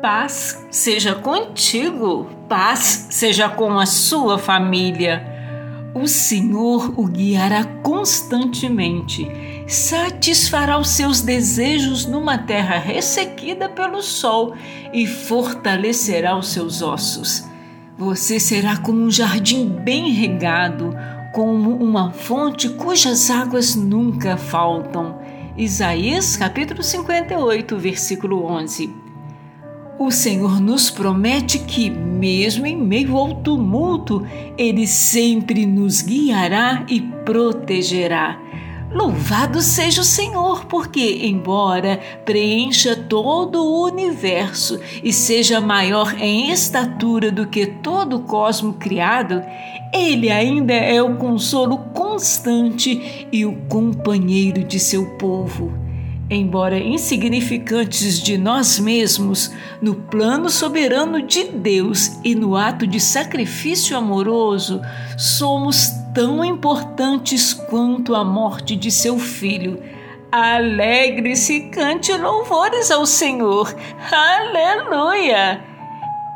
Paz seja contigo, paz seja com a sua família. O Senhor o guiará constantemente, satisfará os seus desejos numa terra ressequida pelo sol e fortalecerá os seus ossos. Você será como um jardim bem regado, como uma fonte cujas águas nunca faltam. Isaías capítulo 58, versículo 11. O Senhor nos promete que, mesmo em meio ao tumulto, Ele sempre nos guiará e protegerá. Louvado seja o Senhor, porque, embora preencha todo o universo e seja maior em estatura do que todo o cosmo criado, Ele ainda é o consolo constante e o companheiro de seu povo. Embora insignificantes de nós mesmos, no plano soberano de Deus e no ato de sacrifício amoroso, somos tão importantes quanto a morte de seu filho. Alegre-se e cante louvores ao Senhor. Aleluia!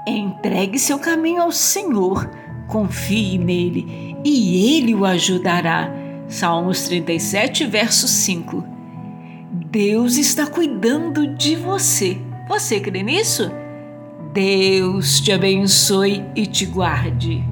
Entregue seu caminho ao Senhor, confie nele e ele o ajudará. Salmos 37, verso 5. Deus está cuidando de você. Você crê nisso? Deus te abençoe e te guarde.